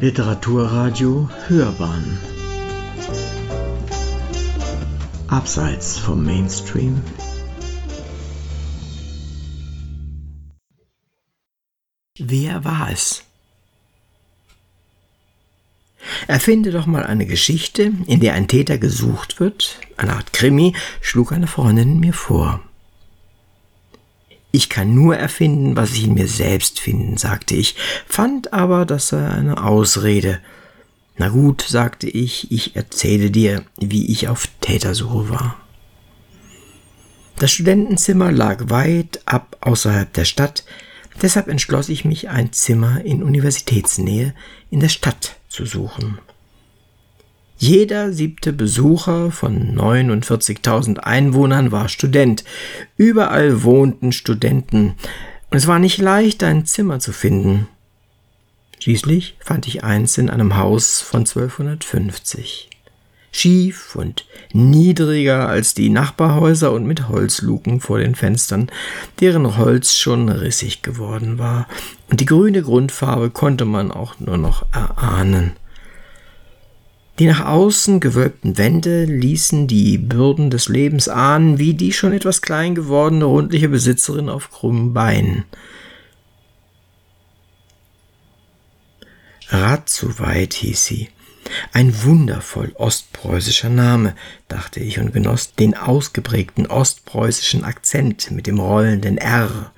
Literaturradio Hörbahn Abseits vom Mainstream Wer war es? Erfinde doch mal eine Geschichte, in der ein Täter gesucht wird, eine Art Krimi, schlug eine Freundin mir vor. Ich kann nur erfinden, was ich in mir selbst finden, sagte ich, fand aber, das sei eine Ausrede. Na gut, sagte ich, ich erzähle dir, wie ich auf Tätersuche war. Das Studentenzimmer lag weit ab außerhalb der Stadt, deshalb entschloss ich mich, ein Zimmer in Universitätsnähe in der Stadt zu suchen. Jeder siebte Besucher von 49.000 Einwohnern war Student. Überall wohnten Studenten. Und es war nicht leicht, ein Zimmer zu finden. Schließlich fand ich eins in einem Haus von 1250. Schief und niedriger als die Nachbarhäuser und mit Holzluken vor den Fenstern, deren Holz schon rissig geworden war, und die grüne Grundfarbe konnte man auch nur noch erahnen. Die nach außen gewölbten Wände ließen die Bürden des Lebens ahnen, wie die schon etwas klein gewordene rundliche Besitzerin auf krummen Beinen. Ratzuweit hieß sie. Ein wundervoll ostpreußischer Name, dachte ich und genoss den ausgeprägten ostpreußischen Akzent mit dem rollenden R.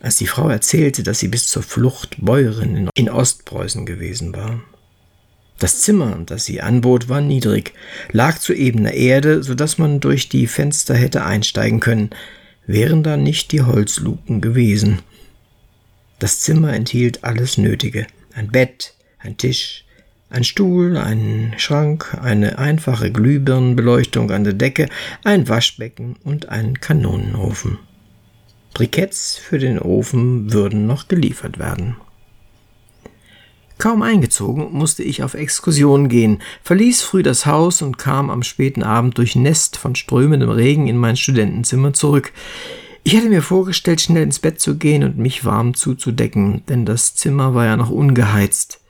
Als die Frau erzählte, dass sie bis zur Flucht Bäuerin in Ostpreußen gewesen war. Das Zimmer, das sie anbot, war niedrig, lag zu ebener Erde, so dass man durch die Fenster hätte einsteigen können, wären da nicht die Holzluken gewesen. Das Zimmer enthielt alles Nötige. Ein Bett, ein Tisch, ein Stuhl, ein Schrank, eine einfache Glühbirnenbeleuchtung an der Decke, ein Waschbecken und ein Kanonenofen. Briketts für den Ofen würden noch geliefert werden. Kaum eingezogen, musste ich auf Exkursion gehen, verließ früh das Haus und kam am späten Abend durch Nest von strömendem Regen in mein Studentenzimmer zurück. Ich hatte mir vorgestellt, schnell ins Bett zu gehen und mich warm zuzudecken, denn das Zimmer war ja noch ungeheizt.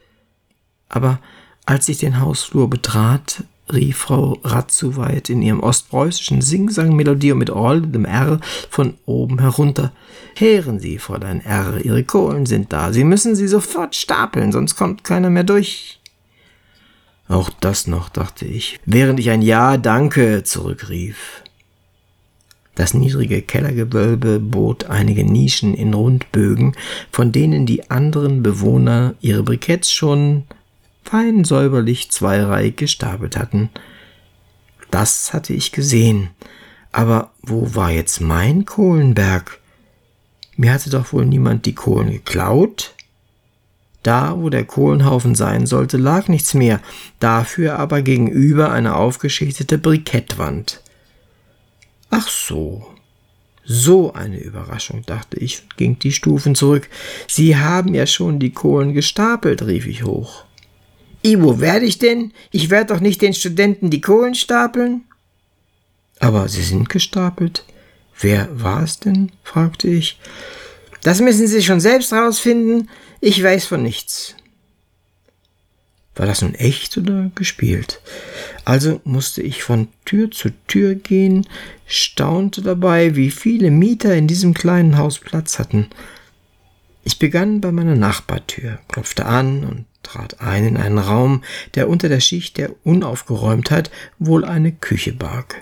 Aber als ich den Hausflur betrat, rief Frau Ratzuweit in ihrem ostpreußischen Singsang-Melodie mit rollendem R von oben herunter. Hören Sie, Fräulein R., Ihre Kohlen sind da. Sie müssen sie sofort stapeln, sonst kommt keiner mehr durch. Auch das noch, dachte ich, während ich ein Ja, danke zurückrief. Das niedrige Kellergewölbe bot einige Nischen in Rundbögen, von denen die anderen Bewohner ihre Briketts schon fein säuberlich zweireihig gestapelt hatten. Das hatte ich gesehen. Aber wo war jetzt mein Kohlenberg? Mir hatte doch wohl niemand die Kohlen geklaut? Da, wo der Kohlenhaufen sein sollte, lag nichts mehr, dafür aber gegenüber eine aufgeschichtete Brikettwand. Ach so. So eine Überraschung, dachte ich und ging die Stufen zurück. Sie haben ja schon die Kohlen gestapelt, rief ich hoch. I, wo werde ich denn? Ich werde doch nicht den Studenten die Kohlen stapeln. Aber sie sind gestapelt. Wer war es denn? fragte ich. Das müssen Sie schon selbst rausfinden. Ich weiß von nichts. War das nun echt oder gespielt? Also musste ich von Tür zu Tür gehen, staunte dabei, wie viele Mieter in diesem kleinen Haus Platz hatten. Ich begann bei meiner Nachbartür, klopfte an und trat ein in einen Raum, der unter der Schicht der Unaufgeräumtheit wohl eine Küche barg.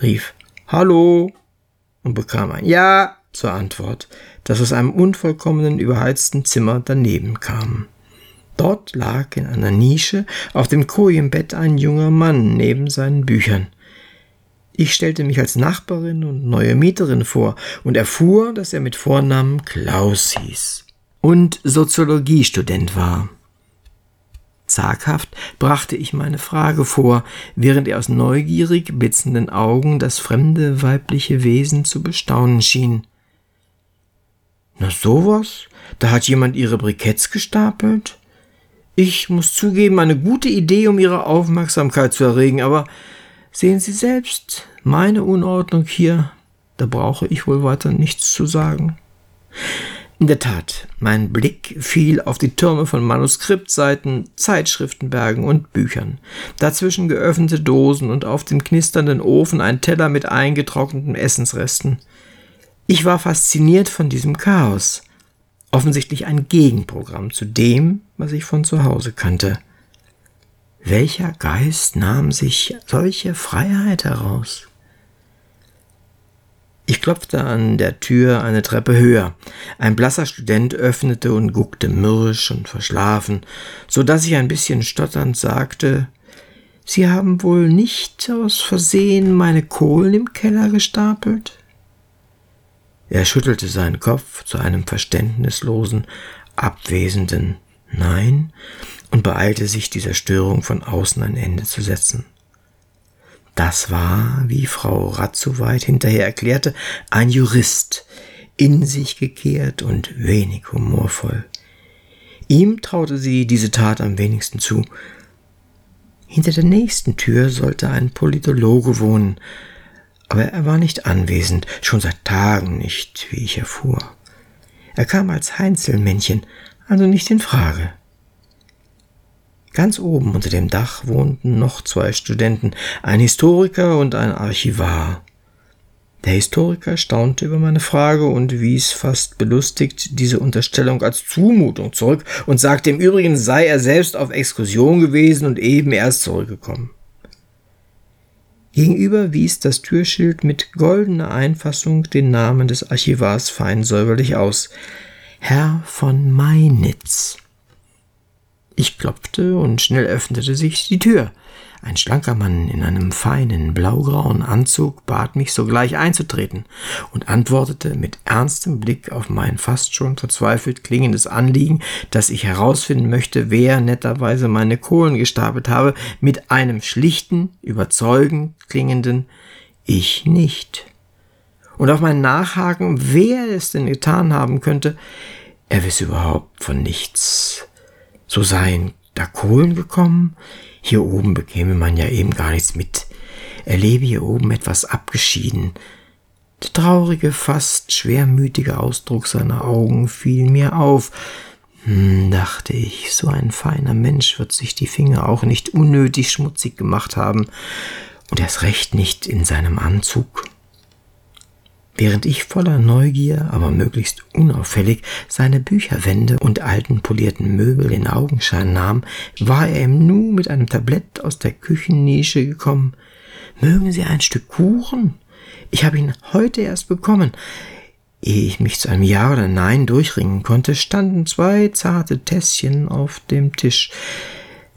Rief Hallo und bekam ein Ja zur Antwort, das aus einem unvollkommenen, überheizten Zimmer daneben kam. Dort lag in einer Nische auf dem Kojenbett ein junger Mann neben seinen Büchern. Ich stellte mich als Nachbarin und neue Mieterin vor und erfuhr, dass er mit Vornamen Klaus hieß und Soziologiestudent war. Zaghaft brachte ich meine Frage vor, während er aus neugierig blitzenden Augen das fremde weibliche Wesen zu bestaunen schien. Na sowas? Da hat jemand ihre Briketts gestapelt? Ich muss zugeben, eine gute Idee, um ihre Aufmerksamkeit zu erregen, aber sehen Sie selbst, meine Unordnung hier, da brauche ich wohl weiter nichts zu sagen. In der Tat, mein Blick fiel auf die Türme von Manuskriptseiten, Zeitschriftenbergen und Büchern. Dazwischen geöffnete Dosen und auf dem knisternden Ofen ein Teller mit eingetrockneten Essensresten. Ich war fasziniert von diesem Chaos. Offensichtlich ein Gegenprogramm zu dem, was ich von zu Hause kannte. Welcher Geist nahm sich solche Freiheit heraus? Ich klopfte an der Tür eine Treppe höher. Ein blasser Student öffnete und guckte mürrisch und verschlafen, so dass ich ein bisschen stotternd sagte, Sie haben wohl nicht aus Versehen meine Kohlen im Keller gestapelt? Er schüttelte seinen Kopf zu einem verständnislosen, abwesenden Nein und beeilte sich, dieser Störung von außen ein Ende zu setzen. Das war, wie Frau Ratzoweit hinterher erklärte, ein Jurist, in sich gekehrt und wenig humorvoll. Ihm traute sie diese Tat am wenigsten zu. Hinter der nächsten Tür sollte ein Politologe wohnen, aber er war nicht anwesend, schon seit Tagen nicht, wie ich erfuhr. Er kam als Heinzelmännchen, also nicht in Frage. Ganz oben unter dem Dach wohnten noch zwei Studenten, ein Historiker und ein Archivar. Der Historiker staunte über meine Frage und wies fast belustigt diese Unterstellung als Zumutung zurück und sagte im Übrigen sei er selbst auf Exkursion gewesen und eben erst zurückgekommen. Gegenüber wies das Türschild mit goldener Einfassung den Namen des Archivars fein säuberlich aus. Herr von Meinitz. Ich klopfte und schnell öffnete sich die Tür. Ein schlanker Mann in einem feinen blaugrauen Anzug bat mich sogleich einzutreten und antwortete mit ernstem Blick auf mein fast schon verzweifelt klingendes Anliegen, dass ich herausfinden möchte, wer netterweise meine Kohlen gestapelt habe, mit einem schlichten, überzeugend klingenden Ich nicht. Und auf mein Nachhaken, wer es denn getan haben könnte, er wisse überhaupt von nichts so seien da Kohlen gekommen? Hier oben bekäme man ja eben gar nichts mit. Er lebe hier oben etwas abgeschieden. Der traurige, fast schwermütige Ausdruck seiner Augen fiel mir auf. Hm, dachte ich, so ein feiner Mensch wird sich die Finger auch nicht unnötig schmutzig gemacht haben, und erst recht nicht in seinem Anzug. Während ich voller Neugier, aber möglichst unauffällig seine Bücherwände und alten polierten Möbel in Augenschein nahm, war er im Nu mit einem Tablett aus der Küchennische gekommen. Mögen Sie ein Stück Kuchen? Ich habe ihn heute erst bekommen. Ehe ich mich zu einem Ja oder Nein durchringen konnte, standen zwei zarte Tässchen auf dem Tisch.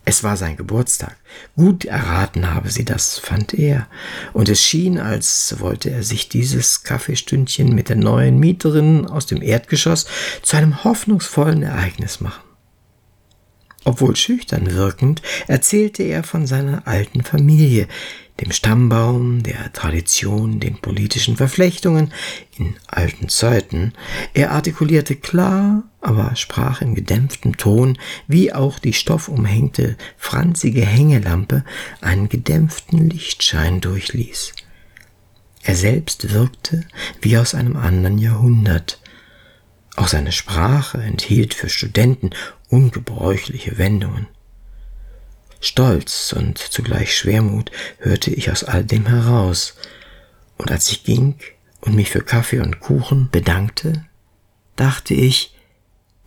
Es war sein Geburtstag. Gut erraten habe sie das, fand er, und es schien, als wollte er sich dieses Kaffeestündchen mit der neuen Mieterin aus dem Erdgeschoss zu einem hoffnungsvollen Ereignis machen. Obwohl schüchtern wirkend, erzählte er von seiner alten Familie, dem Stammbaum, der Tradition, den politischen Verflechtungen in alten Zeiten. Er artikulierte klar, aber sprach in gedämpftem Ton, wie auch die stoffumhängte, franzige Hängelampe einen gedämpften Lichtschein durchließ. Er selbst wirkte wie aus einem anderen Jahrhundert. Auch seine Sprache enthielt für Studenten ungebräuchliche Wendungen. Stolz und zugleich Schwermut hörte ich aus all dem heraus, und als ich ging und mich für Kaffee und Kuchen bedankte, dachte ich,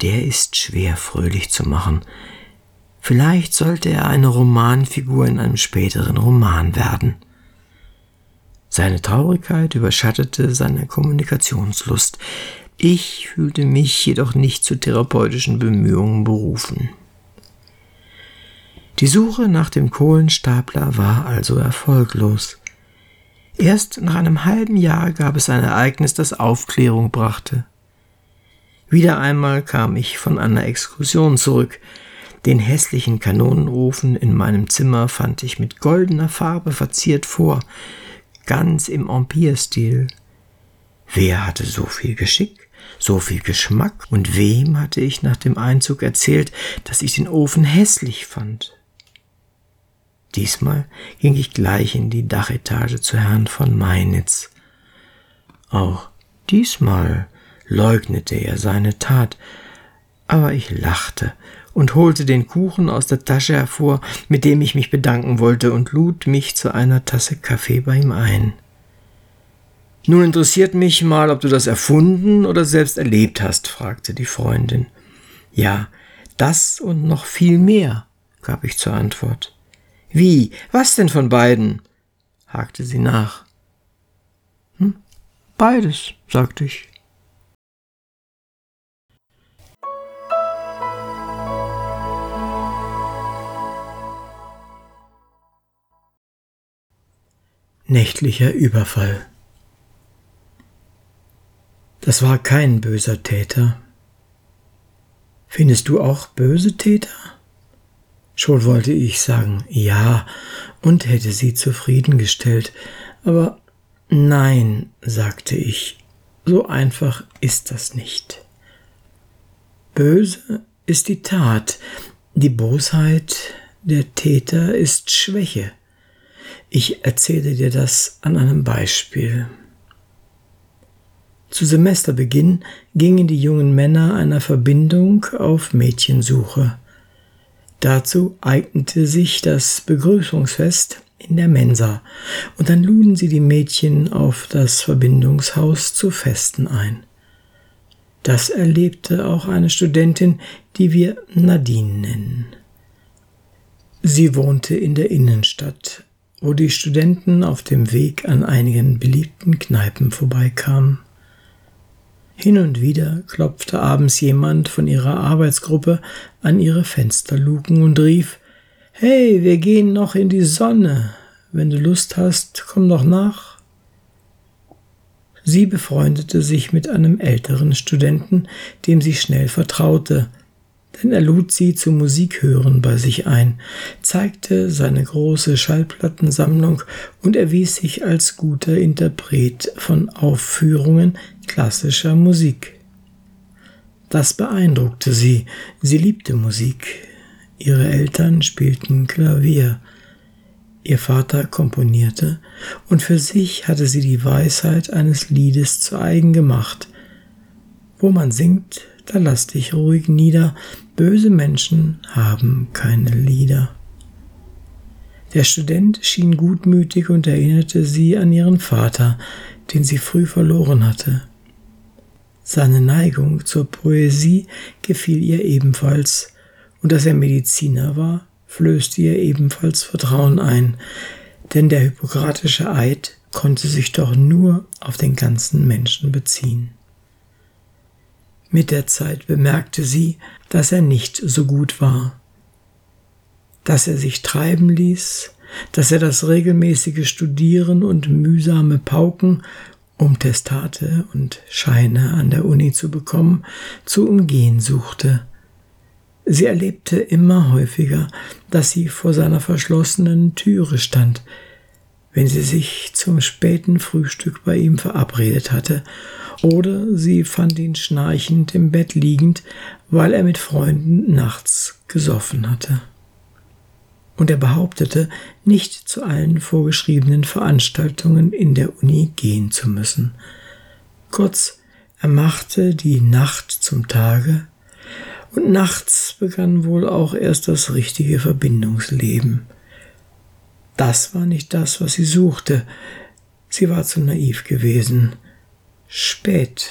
der ist schwer fröhlich zu machen. Vielleicht sollte er eine Romanfigur in einem späteren Roman werden. Seine Traurigkeit überschattete seine Kommunikationslust. Ich fühlte mich jedoch nicht zu therapeutischen Bemühungen berufen. Die Suche nach dem Kohlenstapler war also erfolglos. Erst nach einem halben Jahr gab es ein Ereignis, das Aufklärung brachte. Wieder einmal kam ich von einer Exkursion zurück. Den hässlichen Kanonenofen in meinem Zimmer fand ich mit goldener Farbe verziert vor, ganz im Empire-Stil. Wer hatte so viel Geschick, so viel Geschmack, und wem hatte ich nach dem Einzug erzählt, dass ich den Ofen hässlich fand? Diesmal ging ich gleich in die Dachetage zu Herrn von Meinitz. Auch diesmal leugnete er seine Tat, aber ich lachte und holte den Kuchen aus der Tasche hervor, mit dem ich mich bedanken wollte, und lud mich zu einer Tasse Kaffee bei ihm ein. Nun interessiert mich mal, ob du das erfunden oder selbst erlebt hast, fragte die Freundin. Ja, das und noch viel mehr, gab ich zur Antwort. Wie? Was denn von beiden? hakte sie nach. Hm, beides, sagte ich. Nächtlicher Überfall. Das war kein böser Täter. Findest du auch böse Täter? Schon wollte ich sagen ja und hätte sie zufriedengestellt, aber nein, sagte ich, so einfach ist das nicht. Böse ist die Tat, die Bosheit der Täter ist Schwäche. Ich erzähle dir das an einem Beispiel. Zu Semesterbeginn gingen die jungen Männer einer Verbindung auf Mädchensuche. Dazu eignete sich das Begrüßungsfest in der Mensa, und dann luden sie die Mädchen auf das Verbindungshaus zu Festen ein. Das erlebte auch eine Studentin, die wir Nadine nennen. Sie wohnte in der Innenstadt, wo die Studenten auf dem Weg an einigen beliebten Kneipen vorbeikamen. Hin und wieder klopfte abends jemand von ihrer Arbeitsgruppe an ihre Fensterluken und rief Hey, wir gehen noch in die Sonne. Wenn du Lust hast, komm doch nach. Sie befreundete sich mit einem älteren Studenten, dem sie schnell vertraute, denn er lud sie zum Musikhören bei sich ein, zeigte seine große Schallplattensammlung und erwies sich als guter Interpret von Aufführungen klassischer Musik. Das beeindruckte sie, sie liebte Musik. Ihre Eltern spielten Klavier, ihr Vater komponierte, und für sich hatte sie die Weisheit eines Liedes zu eigen gemacht. Wo man singt, da lass dich ruhig nieder, böse Menschen haben keine Lieder. Der Student schien gutmütig und erinnerte sie an ihren Vater, den sie früh verloren hatte. Seine Neigung zur Poesie gefiel ihr ebenfalls, und dass er Mediziner war, flößte ihr ebenfalls Vertrauen ein, denn der hippokratische Eid konnte sich doch nur auf den ganzen Menschen beziehen. Mit der Zeit bemerkte sie, dass er nicht so gut war, dass er sich treiben ließ, dass er das regelmäßige Studieren und mühsame Pauken, um Testate und Scheine an der Uni zu bekommen, zu umgehen suchte. Sie erlebte immer häufiger, dass sie vor seiner verschlossenen Türe stand, wenn sie sich zum späten Frühstück bei ihm verabredet hatte oder sie fand ihn schnarchend im Bett liegend, weil er mit Freunden nachts gesoffen hatte. Und er behauptete, nicht zu allen vorgeschriebenen Veranstaltungen in der Uni gehen zu müssen. Kurz, er machte die Nacht zum Tage, und nachts begann wohl auch erst das richtige Verbindungsleben. Das war nicht das, was sie suchte. Sie war zu naiv gewesen. Spät,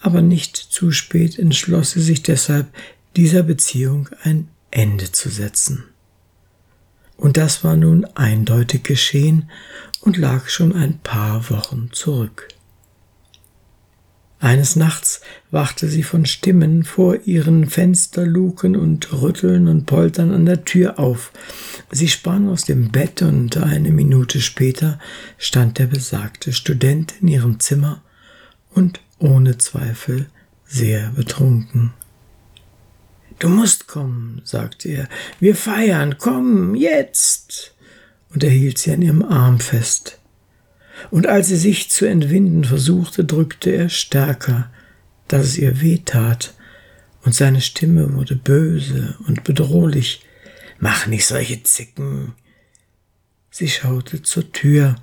aber nicht zu spät entschloss sie sich deshalb, dieser Beziehung ein Ende zu setzen. Und das war nun eindeutig geschehen und lag schon ein paar Wochen zurück. Eines Nachts wachte sie von Stimmen vor ihren Fensterluken und Rütteln und Poltern an der Tür auf. Sie sprang aus dem Bett und eine Minute später stand der besagte Student in ihrem Zimmer und ohne Zweifel sehr betrunken. Du musst kommen, sagte er, wir feiern, komm, jetzt. Und er hielt sie an ihrem Arm fest. Und als sie sich zu entwinden versuchte, drückte er stärker, dass es ihr weh tat, und seine Stimme wurde böse und bedrohlich. Mach nicht solche Zicken. Sie schaute zur Tür.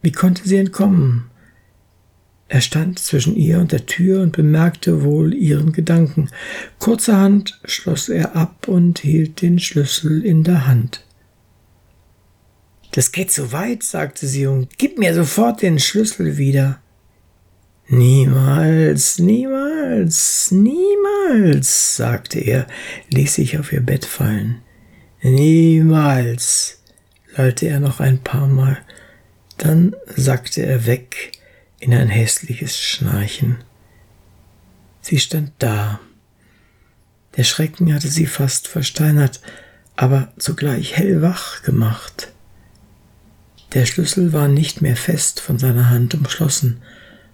Wie konnte sie entkommen? Er stand zwischen ihr und der Tür und bemerkte wohl ihren Gedanken. Kurzerhand schloss er ab und hielt den Schlüssel in der Hand. Das geht zu weit, sagte sie, und gib mir sofort den Schlüssel wieder. Niemals, niemals, niemals, sagte er, ließ sich auf ihr Bett fallen. Niemals, lallte er noch ein paar Mal. Dann sackte er weg in ein hässliches Schnarchen. Sie stand da. Der Schrecken hatte sie fast versteinert, aber zugleich hellwach gemacht. Der Schlüssel war nicht mehr fest von seiner Hand umschlossen,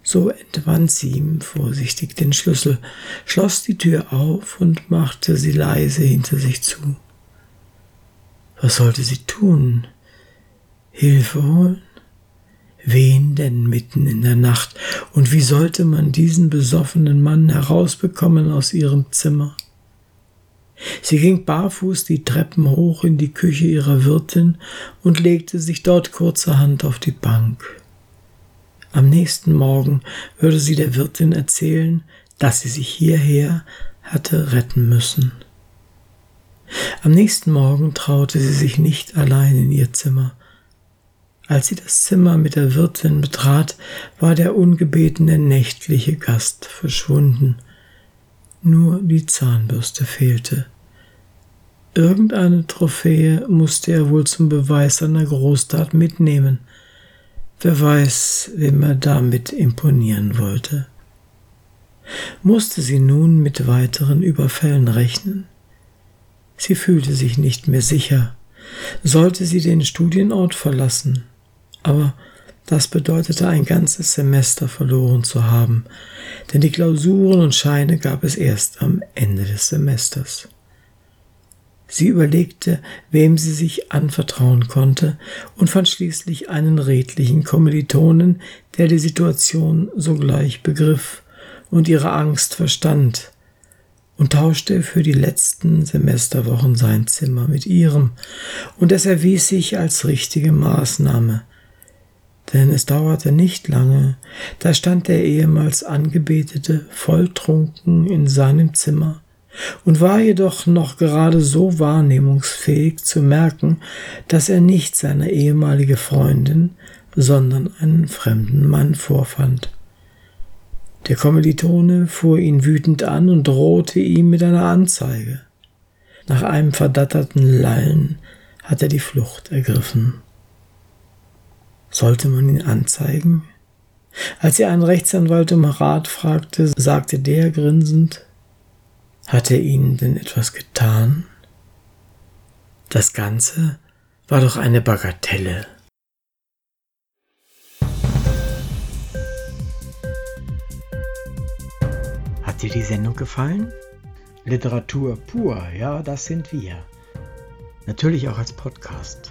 so entwand sie ihm vorsichtig den Schlüssel, schloss die Tür auf und machte sie leise hinter sich zu. Was sollte sie tun? Hilfe holen? Wen denn mitten in der Nacht? Und wie sollte man diesen besoffenen Mann herausbekommen aus ihrem Zimmer? Sie ging barfuß die Treppen hoch in die Küche ihrer Wirtin und legte sich dort kurzerhand auf die Bank. Am nächsten Morgen würde sie der Wirtin erzählen, dass sie sich hierher hatte retten müssen. Am nächsten Morgen traute sie sich nicht allein in ihr Zimmer. Als sie das Zimmer mit der Wirtin betrat, war der ungebetene nächtliche Gast verschwunden. Nur die Zahnbürste fehlte. Irgendeine Trophäe musste er wohl zum Beweis seiner Großtat mitnehmen. Wer weiß, wem er damit imponieren wollte. Musste sie nun mit weiteren Überfällen rechnen? Sie fühlte sich nicht mehr sicher. Sollte sie den Studienort verlassen? Aber das bedeutete ein ganzes Semester verloren zu haben, denn die Klausuren und Scheine gab es erst am Ende des Semesters. Sie überlegte, wem sie sich anvertrauen konnte und fand schließlich einen redlichen Kommilitonen, der die Situation sogleich begriff und ihre Angst verstand, und tauschte für die letzten Semesterwochen sein Zimmer mit ihrem, und es erwies sich als richtige Maßnahme, denn es dauerte nicht lange, da stand der ehemals Angebetete volltrunken in seinem Zimmer und war jedoch noch gerade so wahrnehmungsfähig zu merken, dass er nicht seine ehemalige Freundin, sondern einen fremden Mann vorfand. Der Kommilitone fuhr ihn wütend an und drohte ihm mit einer Anzeige. Nach einem verdatterten Lallen hat er die Flucht ergriffen. Sollte man ihn anzeigen? Als er einen Rechtsanwalt um Rat fragte, sagte der grinsend, hat er Ihnen denn etwas getan? Das Ganze war doch eine Bagatelle. Hat dir die Sendung gefallen? Literatur pur, ja, das sind wir. Natürlich auch als Podcast.